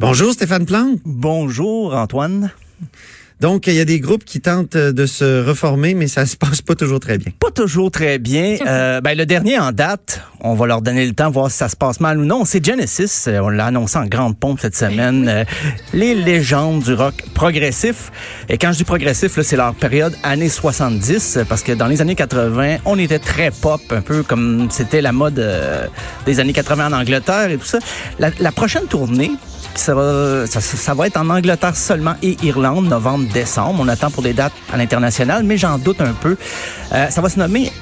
Bonjour Stéphane Plante. Bonjour Antoine. Donc, il y a des groupes qui tentent de se reformer, mais ça se passe pas toujours très bien. Pas toujours très bien. Euh, ben, le dernier en date, on va leur donner le temps, voir si ça se passe mal ou non. C'est Genesis. Euh, on l'a annoncé en grande pompe cette semaine. Euh, les légendes du rock progressif. Et quand je dis progressif, c'est leur période années 70, parce que dans les années 80, on était très pop, un peu comme c'était la mode des années 80 en Angleterre et tout ça. La, la prochaine tournée, ça va, ça, va être en Angleterre seulement et Irlande, novembre, décembre. On attend pour des dates à l'international, mais j'en doute un peu. Euh, ça va se nommer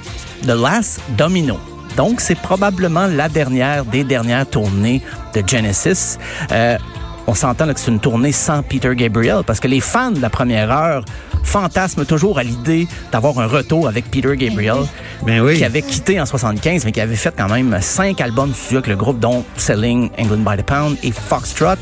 The Last Domino. Donc, c'est probablement la dernière des dernières tournées de Genesis. Euh, on s'entend que c'est une tournée sans Peter Gabriel parce que les fans de la première heure fantasment toujours à l'idée d'avoir un retour avec Peter Gabriel, ben oui. qui avait quitté en 75, mais qui avait fait quand même cinq albums studio avec le groupe, dont Selling England by the Pound et Foxtrot.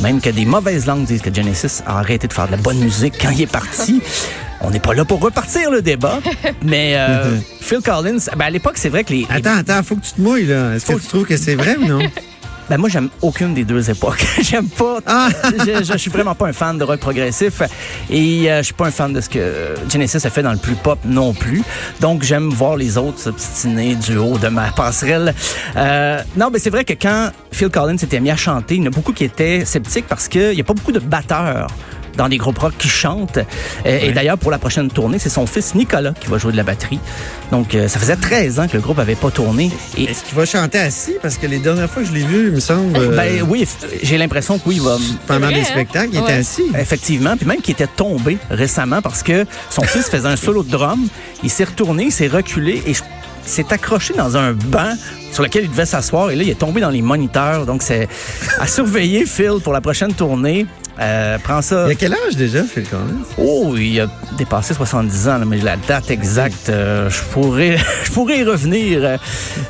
Même que des mauvaises langues disent que Genesis a arrêté de faire de la bonne musique quand il est parti. On n'est pas là pour repartir le débat, mais euh, Phil Collins, ben à l'époque, c'est vrai que les... Attends, attends, faut que tu te mouilles, là. Est-ce que tu trouves que c'est vrai ou non? Ben moi, j'aime aucune des deux époques. j'aime pas. Ah! je, je, suis vraiment pas un fan de rock progressif et euh, je suis pas un fan de ce que Genesis a fait dans le plus pop non plus. Donc j'aime voir les autres s'obstiner du haut de ma passerelle. Euh, non, mais c'est vrai que quand Phil Collins s'était mis à chanter, il y en a beaucoup qui étaient sceptiques parce qu'il y a pas beaucoup de batteurs dans des groupes rock qui chantent. Et, d'ailleurs, pour la prochaine tournée, c'est son fils Nicolas qui va jouer de la batterie. Donc, euh, ça faisait 13 ans que le groupe avait pas tourné. Est-ce qu'il va chanter assis? Parce que les dernières fois que je l'ai vu, il me semble... Ben euh, oui, j'ai l'impression que oui, il va... Pendant des hein? spectacles, il était assis. Effectivement. Puis même qu'il était tombé récemment parce que son fils faisait un solo de drum. Il s'est retourné, il s'est reculé et s'est accroché dans un banc sur lequel il devait s'asseoir et là il est tombé dans les moniteurs donc c'est à surveiller Phil pour la prochaine tournée euh, prends ça. Il a quel âge déjà, Phil Collins? Oh, il a dépassé 70 ans, mais la date exacte, euh, je pourrais, je pourrais y revenir.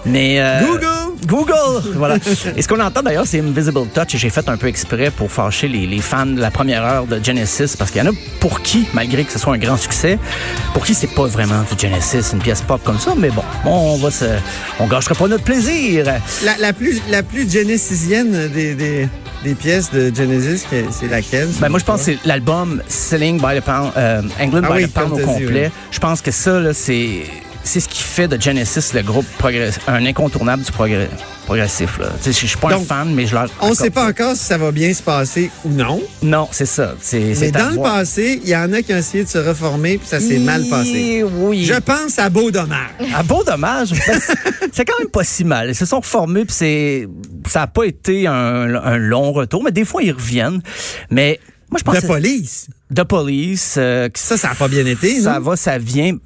mais euh, Google. Google, voilà. Et ce qu'on entend d'ailleurs, c'est Invisible Touch. Et j'ai fait un peu exprès pour fâcher les, les, fans de la première heure de Genesis, parce qu'il y en a pour qui, malgré que ce soit un grand succès, pour qui c'est pas vraiment du Genesis, une pièce pop comme ça. Mais bon, on va se, on gâchera pas notre plaisir. La, la plus, la plus Genesisienne des, des des pièces de Genesis, c'est laquelle? Ben moi, je pense que c'est l'album Selling by the Pound, euh, England ah by the Pound au complet. Je pense que ça, là, c'est c'est ce qui fait de Genesis le groupe un incontournable du progrès, progressif. Là. Je suis pas un fan, mais je leur. On ne sait pas encore si ça va bien se passer ou non. Non, c'est ça. Mais dans le passé, il y en a qui ont essayé de se reformer puis ça s'est mal passé. Oui. Je pense à Beau Dommage. À Beau Dommage, c'est quand même pas si mal. Ils se sont reformés puis c'est ça n'a pas été un, long retour, mais des fois ils reviennent. Mais moi je pense. De police. De police. Euh, ça, ça n'a pas bien été. Ça va, ça vient.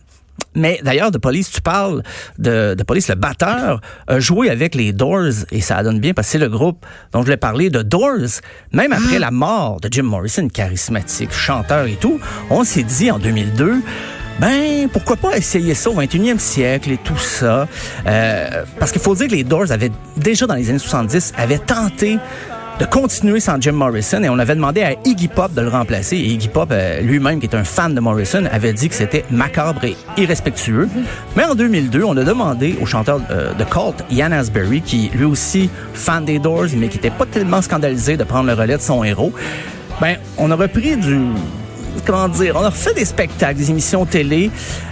Mais d'ailleurs, de police, tu parles de, de police, le batteur a joué avec les Doors et ça donne bien parce que c'est le groupe dont je voulais parler de Doors. Même après la mort de Jim Morrison, charismatique, chanteur et tout, on s'est dit en 2002, ben pourquoi pas essayer ça au 21e siècle et tout ça. Euh, parce qu'il faut dire que les Doors avaient déjà dans les années 70 avaient tenté de continuer sans Jim Morrison et on avait demandé à Iggy Pop de le remplacer. Et Iggy Pop euh, lui-même, qui est un fan de Morrison, avait dit que c'était macabre et irrespectueux. Mais en 2002, on a demandé au chanteur euh, de Cult, Ian Asbury, qui lui aussi fan des Doors, mais qui était pas tellement scandalisé de prendre le relais de son héros. Ben, on a repris du comment dire, on a refait des spectacles, des émissions télé,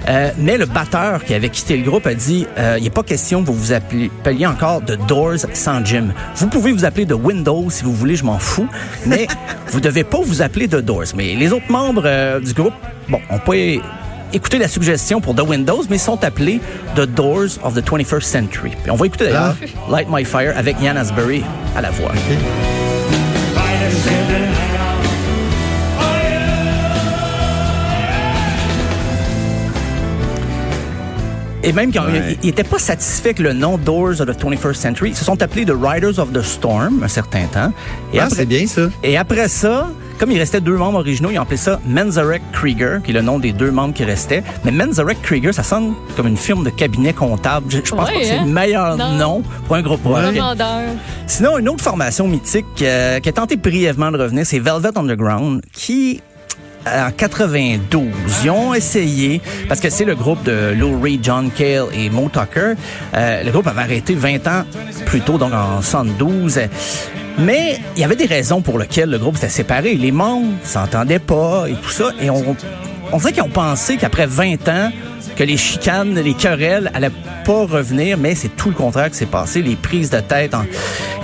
euh, mais le batteur qui avait quitté le groupe a dit, euh, il n'est pas question que vous vous appeliez encore de Doors sans Jim. Vous pouvez vous appeler de Windows si vous voulez, je m'en fous, mais vous devez pas vous appeler de Doors. Mais les autres membres euh, du groupe, bon, on peut écouter la suggestion pour The Windows, mais sont appelés The Doors of the 21st Century. Puis on va écouter d'ailleurs ah. Light My Fire avec Ian Asbury à la voix. Et même quand ils n'étaient pas satisfaits avec le nom Doors of the 21st Century, ils se sont appelés The Riders of the Storm un certain temps. Et ah, c'est bien ça. Et après ça, comme il restait deux membres originaux, ils ont appelé ça Menzarek Krieger, qui est le nom des deux membres qui restaient. Mais Menzarek Krieger, ça sonne comme une firme de cabinet comptable. Je, pense pas que c'est le hein? meilleur nom pour un groupe rock. Sinon, une autre formation mythique euh, qui a tenté brièvement de revenir, c'est Velvet Underground, qui en 92. Ils ont essayé, parce que c'est le groupe de Lou Reed, John Cale et Mo Tucker. Euh, le groupe avait arrêté 20 ans plus tôt, donc en 72. Mais il y avait des raisons pour lesquelles le groupe s'était séparé. Les membres s'entendaient pas et tout ça. Et on, on dirait qu'ils ont pensé qu'après 20 ans, que les chicanes, les querelles allaient pas revenir, mais c'est tout le contraire qui s'est passé, les prises de tête.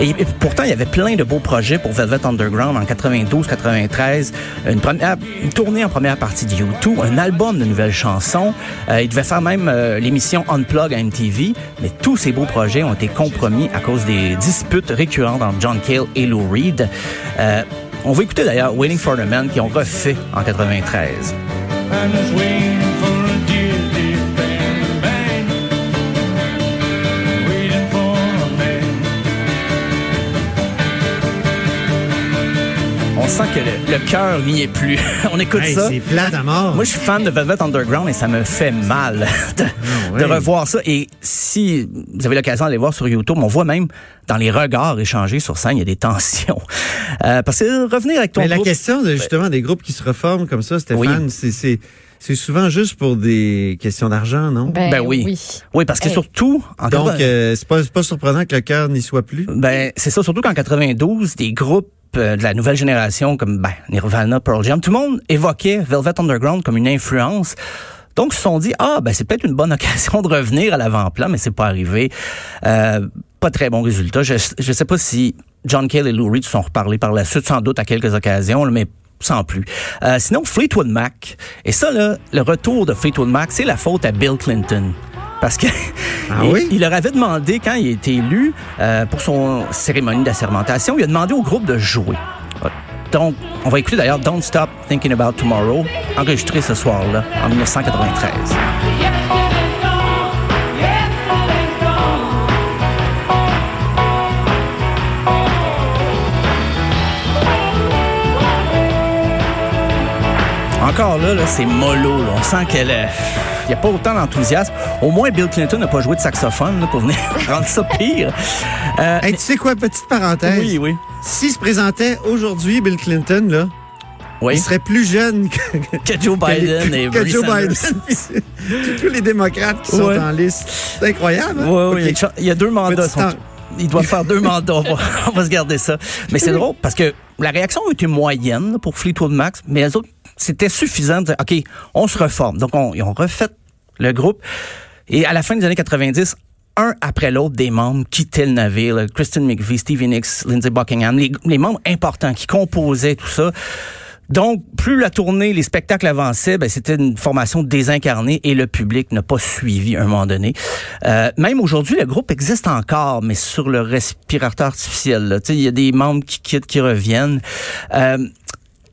Et, pourtant, il y avait plein de beaux projets pour Velvet Underground en 92, 93, une, première, une tournée en première partie de U2, un album de nouvelles chansons. Euh, il devait faire même euh, l'émission Unplug à MTV, mais tous ces beaux projets ont été compromis à cause des disputes récurrentes entre John Cale et Lou Reed. Euh, on va écouter d'ailleurs Waiting for the Man qui ont refait en 93. On sent que le, cœur n'y est plus. on écoute ça. C'est plat à mort. Moi, je suis fan de Velvet Underground et ça me fait mal de, ah revoir ça. Et si vous avez l'occasion d'aller voir sur YouTube, on voit même dans les regards échangés sur scène, il y a des tensions. Euh, parce que revenir avec ton Mais la question de, justement des groupes qui se reforment comme ça, Stéphane, c'est c'est souvent juste pour des questions d'argent, non? Ben, ben oui. oui. parce que surtout... En Donc, euh, c'est pas, pas surprenant que le cœur n'y soit plus? Ben, c'est ça, surtout qu'en 92, des groupes de la nouvelle génération comme ben, Nirvana, Pearl Jam, tout le monde évoquait Velvet Underground comme une influence. Donc, ils se sont dit, ah, ben, c'est peut-être une bonne occasion de revenir à l'avant-plan, mais c'est pas arrivé. Euh, pas très bon résultat. Je, je sais pas si John Cale et Lou Reed se sont reparlés par la suite, sans doute à quelques occasions, mais sans plus. Euh, sinon, Fleetwood Mac. Et ça, là, le retour de Fleetwood Mac, c'est la faute à Bill Clinton. Parce que ah il, leur avait demandé, quand il a été élu euh, pour son cérémonie d'assermentation, il a demandé au groupe de jouer. Donc, on va écouter d'ailleurs Don't Stop Thinking About Tomorrow, enregistré ce soir-là, en 1993. Encore là, c'est mollo. On sent qu'elle est il n'y a pas autant d'enthousiasme. Au moins, Bill Clinton n'a pas joué de saxophone pour venir rendre ça pire. Euh, tu sais quoi, petite parenthèse? Oui, oui. S'il se présentait aujourd'hui, Bill Clinton, là, il serait plus jeune que, Joe Biden et que Joe Biden. tous les démocrates qui sont en liste. C'est incroyable. Hein? Oui, oui. Il y a deux mandats. il doit faire deux mandats. On va, se garder ça. Mais c'est drôle parce que la réaction a été moyenne pour Fleetwood Max, mais les autres, c'était suffisant de dire, OK, on se reforme. Donc, on, ils ont refait le groupe. Et à la fin des années 90, un après l'autre des membres quittaient le navire. Kristen McVie, Stevie Nicks, Lindsey Buckingham, les, membres importants qui composaient tout ça. Donc, plus la tournée, les spectacles avançaient, ben, c'était une formation désincarnée et le public n'a pas suivi à un moment donné. Euh, même aujourd'hui, le groupe existe encore, mais sur le respirateur artificiel. Il y a des membres qui quittent, qui reviennent. Euh,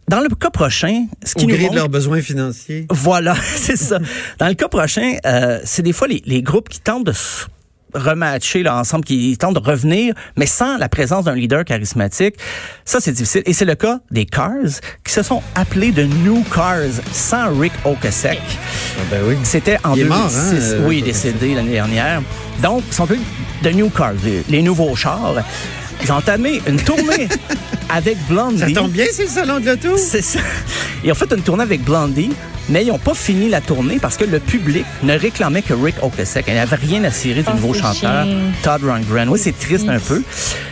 dans le cas prochain, ce qui Au nous gré de leurs besoins financiers. Voilà, c'est ça. Dans le cas prochain, euh, c'est des fois les, les, groupes qui tentent de se rematcher là, ensemble, qui tentent de revenir, mais sans la présence d'un leader charismatique. Ça, c'est difficile. Et c'est le cas des Cars, qui se sont appelés de New Cars, sans Rick Ocasek. Ah ben oui. C'était en il 2006. Mort, hein, euh, oui, il est décédé l'année dernière. Donc, ils sont appelés de New Cars, les, les nouveaux chars. Ils ont entamé une tournée avec Blondie. Ça tombe bien, c'est le salon de l'auto. C'est ça. Ils ont fait une tournée avec Blondie, mais ils n'ont pas fini la tournée parce que le public ne réclamait que Rick Ocasek. Il n'avait rien à cirer du oh, nouveau chanteur, Todd Rundgren. Oui, c'est triste un peu.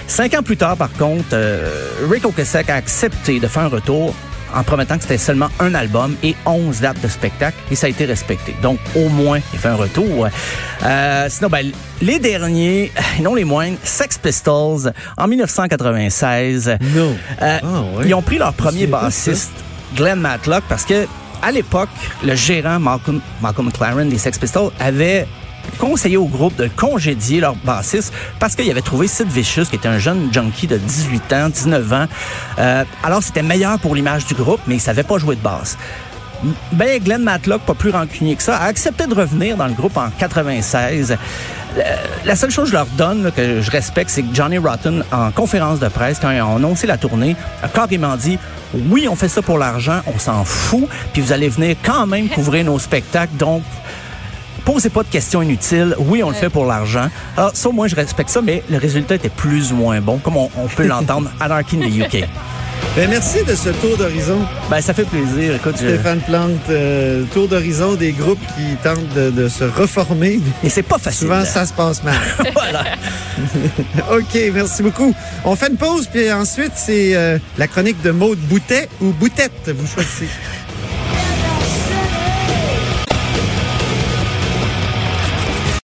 Cinq ans plus tard, par contre, euh, Rick Ocasek a accepté de faire un retour en promettant que c'était seulement un album et 11 dates de spectacle et ça a été respecté. Donc au moins, il fait un retour. Euh, sinon, ben, les derniers, non les moindres, Sex Pistols en 1996. Non. Euh, ah, Ils ont pris leur premier bassiste, Glenn Matlock, parce que à l'époque, le gérant Malcolm, Malcolm McLaren des Sex Pistols avait conseillé au groupe de congédier leur bassiste parce qu'il avait trouvé Sid Vicious, qui était un jeune junkie de 18 ans, 19 ans. Euh, alors, c'était meilleur pour l'image du groupe, mais il savait pas jouer de basse. Ben, Glenn Matlock, pas plus rancunier que ça, a accepté de revenir dans le groupe en 96. Euh, la seule chose que je leur donne, que je respecte, c'est que Johnny Rotten, en conférence de presse, quand ils ont annoncé la tournée, a carrément dit oui, on fait ça pour l'argent, on s'en fout, puis vous allez venir quand même couvrir nos spectacles, donc posez pas de questions inutiles. Oui, on le fait pour l'argent. Alors, ça, moi, je respecte ça, mais le résultat était plus ou moins bon, comme on, peut l'entendre à Anarchy in the UK. Ben, merci de ce tour d'horizon. Ben, ça fait plaisir. Écoute, Stéphane Plante, euh, tour d'horizon des groupes qui tentent de, se reformer. Et c'est pas facile. Souvent, ça se passe mal. voilà. OK, merci beaucoup. On fait une pause, puis ensuite, c'est euh, la chronique de Maude Boutet ou Boutette, vous choisissez.